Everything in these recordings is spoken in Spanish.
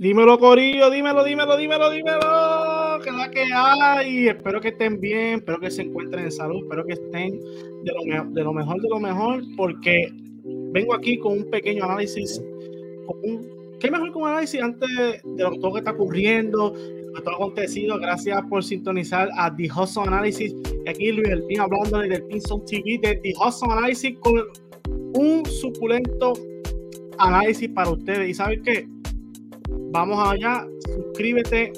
Dímelo, Corillo, dímelo, dímelo, dímelo, dímelo. Que la que hay. Espero que estén bien, espero que se encuentren en salud, espero que estén de lo, de lo mejor, de lo mejor, porque vengo aquí con un pequeño análisis. ¿Qué mejor que un análisis antes de lo, todo que está ocurriendo, de todo acontecido? Gracias por sintonizar a The Hustle Analysis. Aquí Luis Elpín hablando del Pinson TV de The Hustle Analysis con un suculento análisis para ustedes. ¿Y saben qué? Vamos allá, suscríbete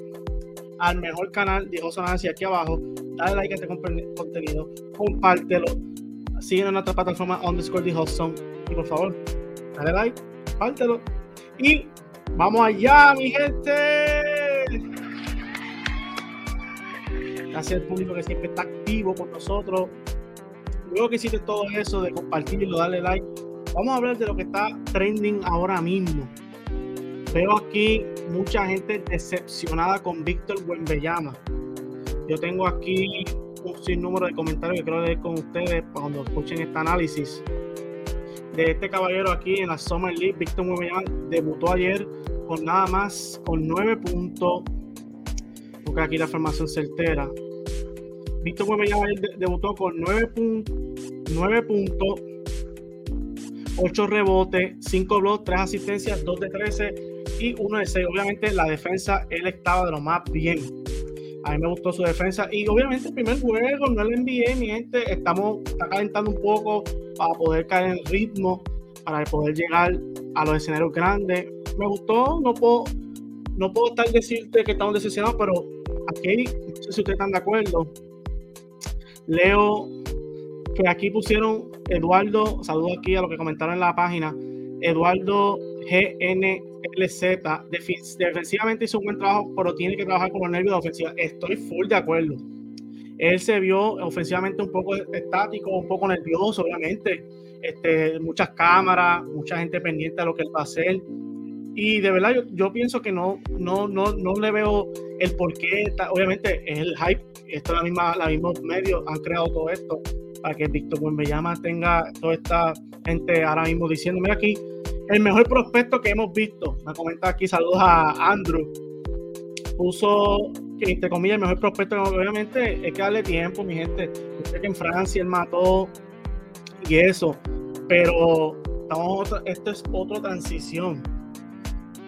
al mejor canal de José aquí abajo, dale like a este contenido, compártelo, síguenos en nuestra plataforma underscore de y por favor, dale like, compártelo y vamos allá, mi gente. Gracias al público que siempre está activo con nosotros. Luego que hiciste todo eso de compartirlo, darle like, vamos a hablar de lo que está trending ahora mismo. Veo aquí mucha gente decepcionada con Víctor Buenbellama. Yo tengo aquí un sinnúmero de comentarios que quiero leer con ustedes cuando escuchen este análisis de este caballero aquí en la Summer League. Víctor Buenbellama debutó ayer con nada más, con 9 puntos. Porque aquí la formación certera. Víctor Buenbellama debutó con 9 puntos. 9 puntos 8 rebotes, 5 blocks, 3 asistencias, 2 de 13 y uno de seis. Obviamente la defensa, él estaba de lo más bien. A mí me gustó su defensa. Y obviamente el primer juego, no el NBA, mi gente, estamos calentando un poco para poder caer en ritmo, para poder llegar a los escenarios grandes. Me gustó, no puedo, no puedo estar decirte que estamos decepcionados, pero aquí, no sé si ustedes están de acuerdo. Leo que aquí pusieron Eduardo, saludo aquí a lo que comentaron en la página. Eduardo GNLZ defensivamente hizo un buen trabajo, pero tiene que trabajar con los nervios de ofensiva. Estoy full de acuerdo. Él se vio ofensivamente un poco estático, un poco nervioso, obviamente. Este, muchas cámaras, mucha gente pendiente de lo que él va a hacer. Y de verdad, yo, pienso que no, no, no, no le veo el por qué. obviamente, es el hype. Esto la misma, mismos medios han creado todo esto para que Víctor Buenbellama tenga toda esta gente ahora mismo diciendo, mira aquí, el mejor prospecto que hemos visto. Me comenta aquí, saludos a Andrew. Puso entre comillas, el mejor prospecto, obviamente, es que darle tiempo, mi gente. sé que en Francia él mató y eso, pero estamos esto es otra transición.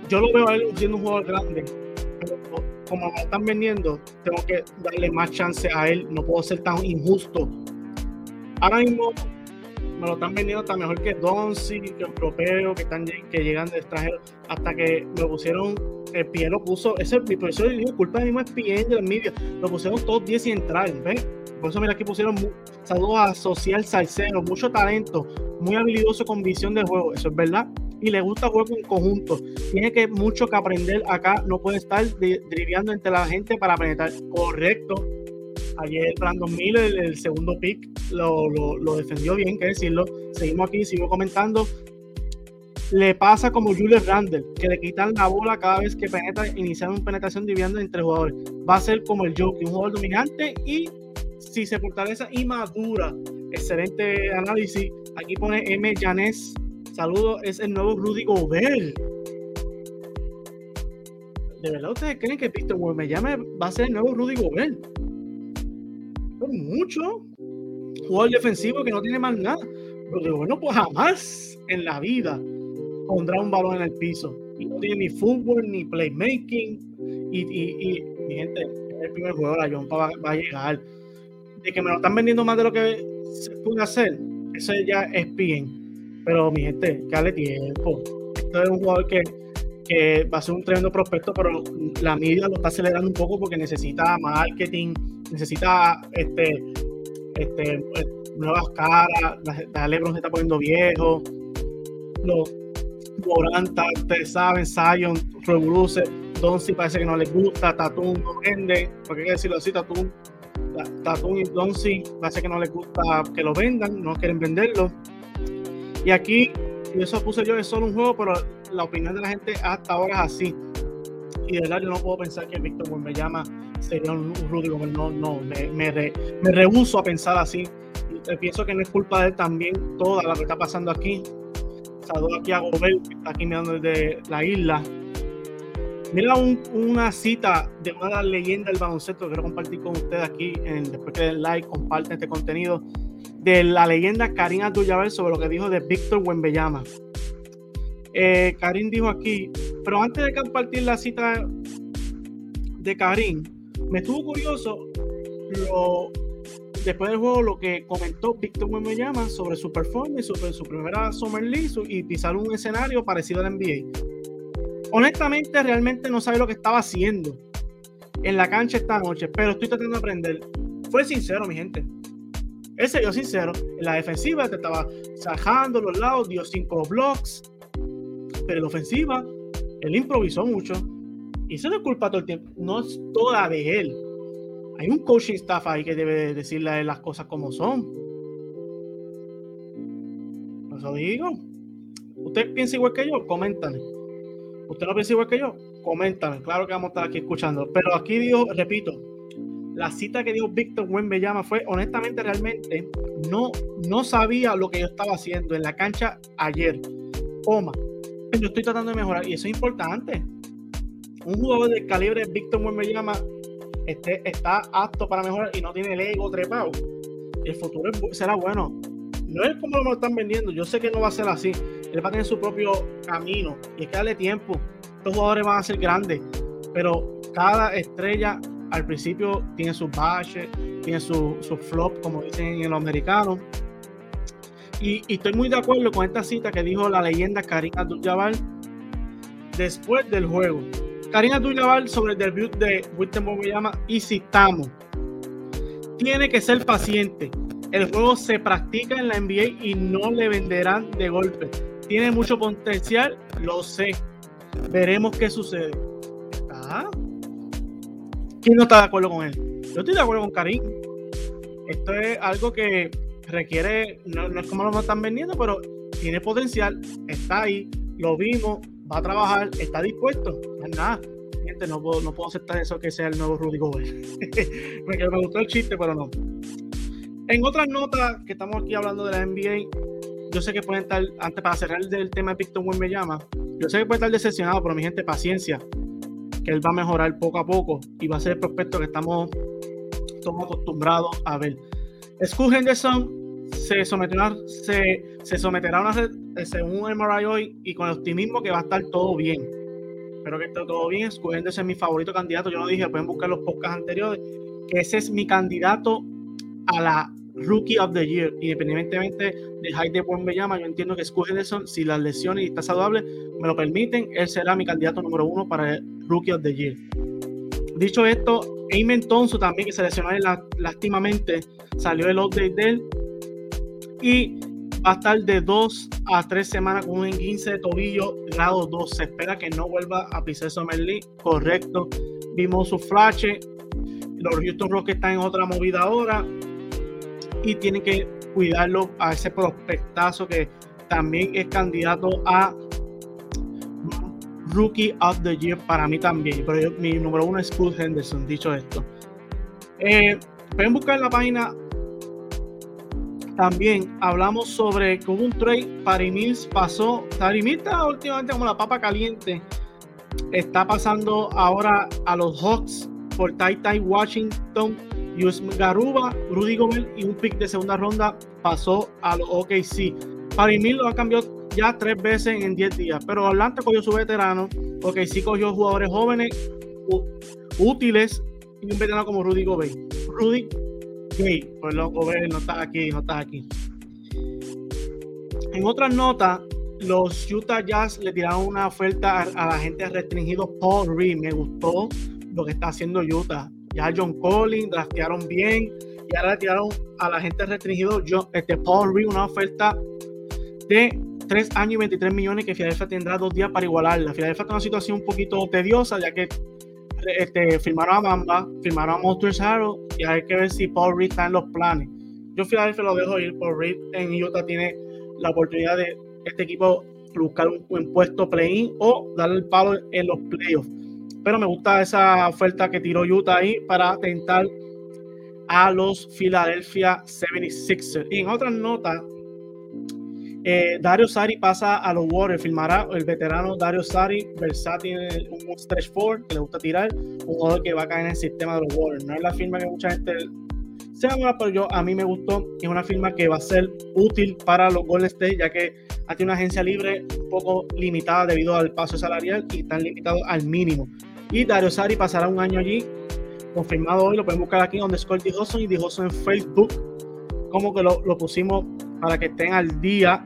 Yo lo veo a él siendo un jugador grande, como me están vendiendo, tengo que darle más chance a él. No puedo ser tan injusto. Ahora mismo me lo están vendiendo hasta mejor que Donzi, que europeo, que están que llegan de extranjero, hasta que me pusieron, el pie lo puso, ese mi profesor dijo, culpa de mismo es PN de los medios, lo pusieron todos 10 y entrar, ¿ves? Por eso mira aquí pusieron saludos a Social Salcero, mucho talento, muy habilidoso con visión de juego, eso es verdad, y le gusta jugar en conjunto. Tiene que mucho que aprender acá, no puede estar driviando entre la gente para penetrar. Correcto, Ayer Brandon Miller, el segundo pick, lo, lo, defendió bien, que decirlo. Seguimos aquí, sigo comentando. Le pasa como Julius Randle, que le quitan la bola cada vez que penetra, iniciar una penetración dividiendo entre jugadores. Va a ser como el Joker, un jugador dominante y si se fortalece y madura. Excelente análisis. Aquí pone M. Janes. Saludos, es el nuevo Rudy Gobert. ¿De verdad ustedes creen que Víctor llame va a ser el nuevo Rudy Gobert? Mucho. Jugador defensivo que no tiene más nada. Pero bueno, pues jamás en la vida pondrá un balón en el piso. Y no tiene ni fútbol, ni playmaking. Y, y, mi gente, el primer juego la John va, a llegar. De que me lo están vendiendo más de lo que se puede hacer, eso ya es bien. Pero mi gente, que dale tiempo. Esto es un jugador que, que va a ser un tremendo prospecto, pero la media lo está acelerando un poco porque necesita marketing, necesita este, este, eh, nuevas caras, la, Lebron se está poniendo viejo, los Moranta, ustedes saben, Zion, Revoluce, Donsi parece que no les gusta, Tatum no vende, porque hay que decirlo así, Tatum, Tatum y Donsi parece que no les gusta que lo vendan, no quieren venderlo. Y aquí, y eso puse yo, es solo un juego, pero la opinión de la gente hasta ahora es así. Y de verdad yo no puedo pensar que Víctor me llama sería un, Rudy No, no, me, me, me rehuso a pensar así. Y pienso que no es culpa de él también toda la que está pasando aquí. Saludos aquí a Gobel, que está aquí mirando desde la isla. Mira una cita de una leyendas del baloncesto que quiero compartir con ustedes aquí. Después que den like, comparten este contenido. De la leyenda Karim Abdul-Jabbar sobre lo que dijo de Víctor Wembeyama. Eh, Karim dijo aquí, pero antes de compartir la cita de Karim, me estuvo curioso lo, después del juego lo que comentó Víctor Wembeyama sobre su performance, sobre su primera Summer League y pisar un escenario parecido al NBA honestamente realmente no sabe lo que estaba haciendo en la cancha esta noche, pero estoy tratando de aprender. Fue sincero, mi gente. Él se dio sincero. En la defensiva te estaba sajando los lados, dio cinco blocks. Pero en la ofensiva, él improvisó mucho. Y eso no es culpa todo el tiempo. No es toda de él. Hay un coaching staff ahí que debe decirle las cosas como son. Eso digo. ¿Usted piensa igual que yo? Coméntame. ¿Usted lo piensa igual que yo? Coméntame, claro que vamos a estar aquí escuchando. Pero aquí dijo, repito, la cita que dijo Víctor llama fue, honestamente, realmente, no, no sabía lo que yo estaba haciendo en la cancha ayer. Oma, yo estoy tratando de mejorar y eso es importante. Un jugador del calibre Víctor llama este, está apto para mejorar y no tiene el ego trepado. El futuro será bueno. No es como lo están vendiendo. Yo sé que no va a ser así él va a tener su propio camino y hay que darle tiempo. Estos jugadores van a ser grandes, pero cada estrella al principio tiene sus baches, tiene su, su, flop, como dicen en los americanos. Y, estoy muy de acuerdo con esta cita que dijo la leyenda Karim Abdul-Jabbar después del juego. Karim Abdul-Jabbar sobre el debut de me llama y citamos. Tiene que ser paciente. El juego se practica en la NBA y no le venderán de golpe tiene mucho potencial, lo sé. Veremos qué sucede. ¿Está? ¿Quién no está de acuerdo con él? Yo estoy de acuerdo con Karim. Esto es algo que requiere, no, es como lo están vendiendo, pero tiene potencial, está ahí, lo vimos, va a trabajar, está dispuesto. No es nada. Gente, no puedo, no puedo aceptar eso que sea el nuevo Rudy Gobert. me, me gustó el chiste, pero no. En otras notas que estamos aquí hablando de la NBA, yo sé que pueden estar, antes para cerrar el tema de Víctor me llama, yo sé que puede estar decepcionado, pero mi gente, paciencia, que él va a mejorar poco a poco y va a ser el prospecto que estamos, estamos acostumbrados a ver. Scoot Henderson se, someterá, se, se someterá a una eh, según el MRI hoy y con el optimismo que va a estar todo bien. Espero que esté todo bien. Scoot Henderson es mi favorito candidato. Yo lo dije, pueden buscar los podcasts anteriores, que ese es mi candidato a la Rookie of the Year, independientemente de Hyde me llama, yo entiendo que Scoot Henderson, si las lesiones y está saludable me lo permiten, él será mi candidato número uno para el Rookie of the Year. Dicho esto, Amen Thompson también, que se lesionó lástimamente, salió el update de él y va a estar de dos a tres semanas con un 15 de tobillo grado 2. Se espera que no vuelva a pisar Summer League, correcto. Vimos su flash, los Houston Rockets están en otra movida ahora y tienen que cuidarlo a ese prospectazo que también es candidato a Rookie of the Year para mí también. Pero mi número uno es Scott Henderson, dicho esto. Eh, pueden buscar la página. También hablamos sobre hubo un trade. Paris Mills pasó. Mills está últimamente como la papa caliente. Está pasando ahora a los Hawks por Tai Tai Washington Yus Garuba, Rudy Gobert y un pick de segunda ronda pasó a los OKC. Paris lo ha cambiado ya tres veces en 10 días, pero Atlanta cogió su veterano, OKC cogió jugadores jóvenes, útiles y un veterano como Rudy Gobert. Rudy Gay, pues lo Gobert no está aquí, no está aquí. En otras notas, los Utah Jazz le tiraron una oferta a, la gente restringido Paul Reed. Me gustó lo que está haciendo Utah ya John Collins, draftearon bien y ahora le tiraron a la gente restringido John, este Paul Reed una oferta de 3 años y 23 millones que Filadelfia tendrá dos días para igualarla. Filadelfia está en una situación un poquito tediosa ya que este, firmaron a Mamba, firmaron a Monsters Harrow y hay que ver si Paul Reed está en los planes. Yo Filadelfia lo dejo ir, Paul Reed en Utah tiene la oportunidad de este equipo buscar un, un puesto play-in o darle el palo en los playoffs pero me gusta esa oferta que tiró Utah ahí para tentar a los Philadelphia 76ers. Y en otras notas, Eh, Dario Sari pasa a los Warriors, firmará el veterano Dario Sari, versátil, un stretch four que le gusta tirar, un jugador que va a caer en el sistema de los Warriors. No es la firma que mucha gente se llama, pero yo a mí me gustó. Es una firma que va a ser útil para los Golden State, ya que tiene una agencia libre un poco limitada debido al paso salarial y están limitados al mínimo. Y Dario Sari pasará un año allí, confirmado hoy, lo pueden buscar aquí donde Scott Hudson y Hudson en Facebook, como que lo, lo pusimos para que estén al día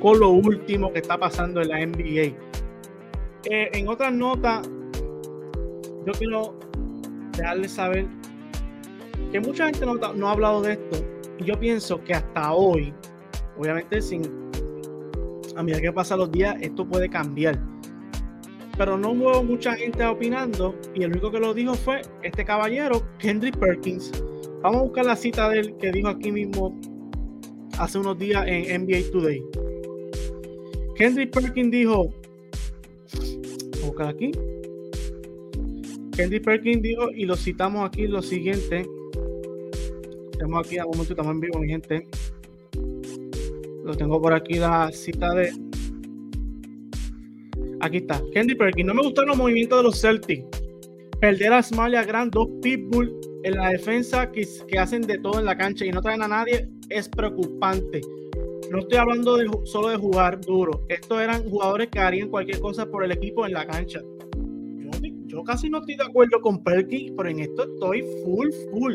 con lo último que está pasando en la NBA. Eh, en otras notas, yo quiero dejarles saber que mucha gente no, no, ha hablado de esto y yo pienso que hasta hoy, obviamente sin a medida que pasan los días, esto puede cambiar. Pero no hubo mucha gente opinando y el único que lo dijo fue este caballero, Kendrick Perkins. Vamos a buscar la cita de él que dijo aquí mismo hace unos días en NBA Today. Kendrick Perkins dijo, buscar aquí. Kendrick Perkins dijo, y lo citamos aquí lo siguiente. Estamos aquí a un momento, estamos en vivo, mi gente. Lo tengo por aquí la cita de. Aquí está. Kendrick Perkins. No me gustaron los movimientos de los Celtics. Perder a Smiley a Grand, dos Pitbull en la defensa que, hacen de todo en la cancha y no traen a nadie es preocupante. No estoy hablando solo de jugar duro. Estos eran jugadores que harían cualquier cosa por el equipo en la cancha. Yo, casi no estoy de acuerdo con Perky, pero en esto estoy full, full.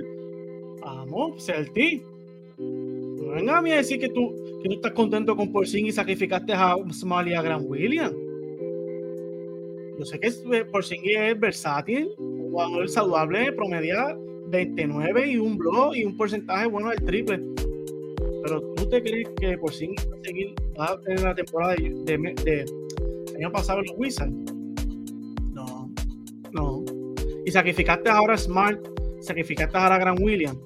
Vamos, Celti. No venga a mí a decir que tú, que tú estás contento con Porzingis y sacrificaste a Smalley y a Grant Williams. Yo sé que eh, Porzingis es versátil, jugador saludable, promedia 29 y un blog y un porcentaje bueno del triple pero ¿tú te crees que por sí seguir va a la temporada de, año pasado en los Wizards? No, no. Y sacrificaste ahora a Smart, sacrificaste ahora a Grant Williams.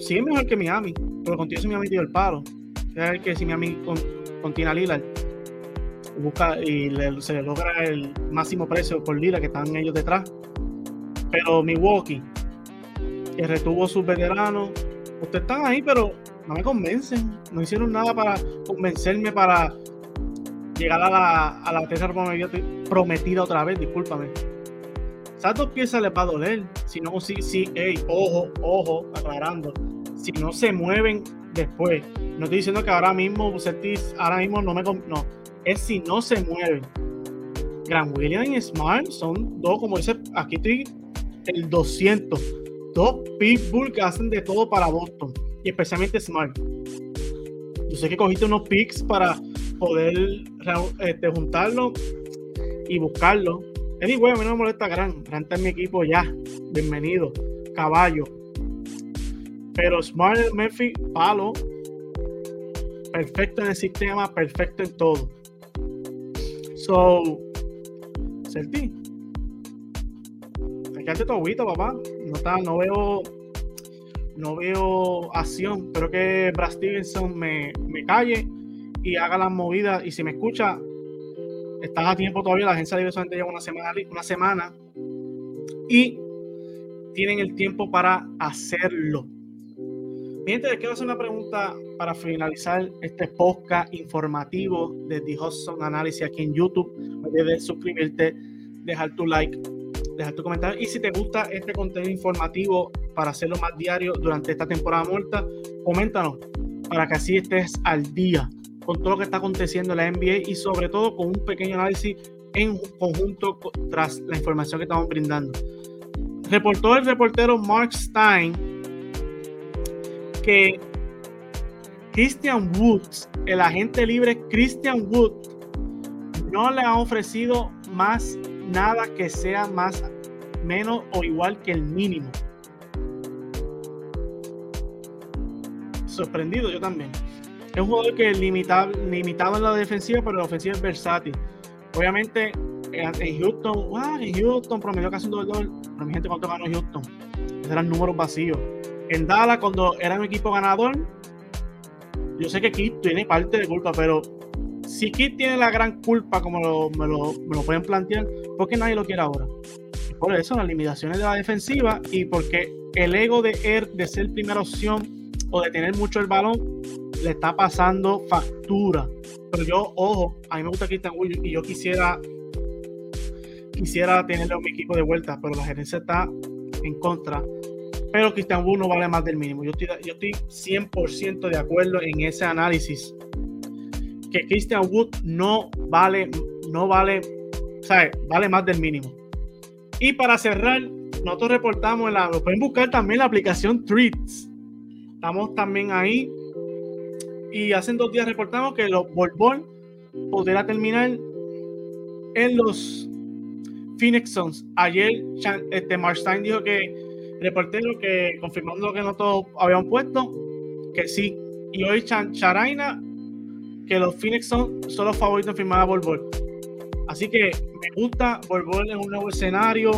Sí es mejor que Miami, pero contigo si Miami dio el paro. Es que si Miami con, con Tina Lillard busca y se le logra el máximo precio por Lillard que están ellos detrás. Pero Milwaukee, que retuvo sus veteranos, ustedes están ahí, pero no me convencen. No hicieron nada para convencerme para llegar a la, a la tierra prometida otra vez, discúlpame. Esas dos piezas les va a doler. Si no, si, si, hey, ojo, ojo, aclarando. Si no se mueven después. No estoy diciendo que ahora mismo, ahora mismo no me. No, es si no se mueven. Gran William y Smart son dos, como dice, aquí estoy el 200 dos Pitbull que hacen de todo para Boston y especialmente Smart. Yo sé que cogiste unos picks para poder este, juntarlo y buscarlo. Anyway, a mí no me molesta Gran. Gran está mi equipo ya. Bienvenido. Caballo. Pero Smart Murphy, palo. Perfecto en el sistema, perfecto en todo. So, Celti. Te todo papá no, veo no veo acción. Creo que Brad Stevenson me, calle y haga las movidas. Y si me escucha, están a tiempo todavía. La agencia libre solamente lleva una semana, una semana y tienen el tiempo para hacerlo. Mi gente, les quiero hacer una pregunta para finalizar este podcast informativo de The Hudson Análisis aquí en YouTube. No suscribirte, dejar tu like dejar tu comentario. Y si te gusta este contenido informativo para hacerlo más diario durante esta temporada muerta, coméntanos para que así estés al día con todo lo que está aconteciendo en la NBA y sobre todo con un pequeño análisis en conjunto tras la información que estamos brindando. Reportó el reportero Mark Stein que Christian Woods, el agente libre Christian Woods, no le ha ofrecido más nada que sea más, menos o igual que el mínimo. Sorprendido yo también. Es un jugador que es limitado, limitado en la defensiva, pero la ofensiva es versátil. Obviamente, en Houston, en Houston promedió casi un doble Pero mi gente, ¿cuánto ganó Houston? eran números vacíos. En Dallas, cuando era un equipo ganador, yo sé que Keith tiene parte de culpa, pero si Kid tiene la gran culpa, como me, lo, pueden plantear, ¿por qué nadie lo quiere ahora? por eso, las limitaciones de la defensiva y porque el ego de él de ser primera opción o de tener mucho el balón le está pasando factura. Pero yo, ojo, a mí me gusta Christian Wood y yo quisiera quisiera tenerlo en mi equipo de vuelta, pero la gerencia está en contra. Pero Christian Wood no vale más del mínimo. Yo estoy, yo estoy 100% de acuerdo en ese análisis. Que Christian Wood no vale, no vale, ¿sabes? Vale más del mínimo. Y para cerrar, nosotros reportamos, en la, lo pueden buscar también la aplicación Tweets. Estamos también ahí. Y hace dos días reportamos que los Borbón podrá terminar en los Phoenix Suns. Ayer este Marstein dijo que reportero que confirmando lo que nosotros habíamos puesto, que sí. Y hoy Charaina, que los Phoenix Suns son los favoritos firmar a Borbón. Así que me gusta Borbón en un nuevo escenario,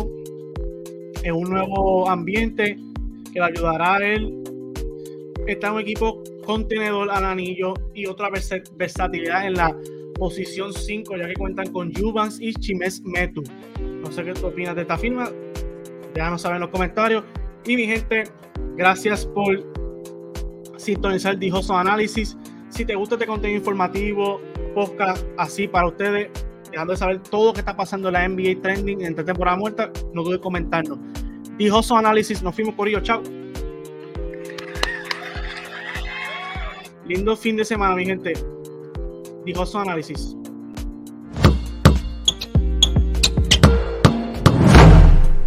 en un nuevo ambiente que le ayudará a él en un equipo contenedor al anillo y otra versatilidad en la posición 5, ya que cuentan con Juvans y Chimes Metu. No sé qué tú opinas de esta firma. Déjanos saber en los comentarios. Y mi gente, gracias por sintonizar Dijoso Análisis. Si te gusta este contenido informativo, podcast así para ustedes, dejando de saber todo lo que está pasando en la NBA Trending en esta temporada muerta, no dudes comentarnos. Dijoso Análisis, nos fuimos por ello, chao. Lindo fin de semana, mi gente. Dijoso Análisis.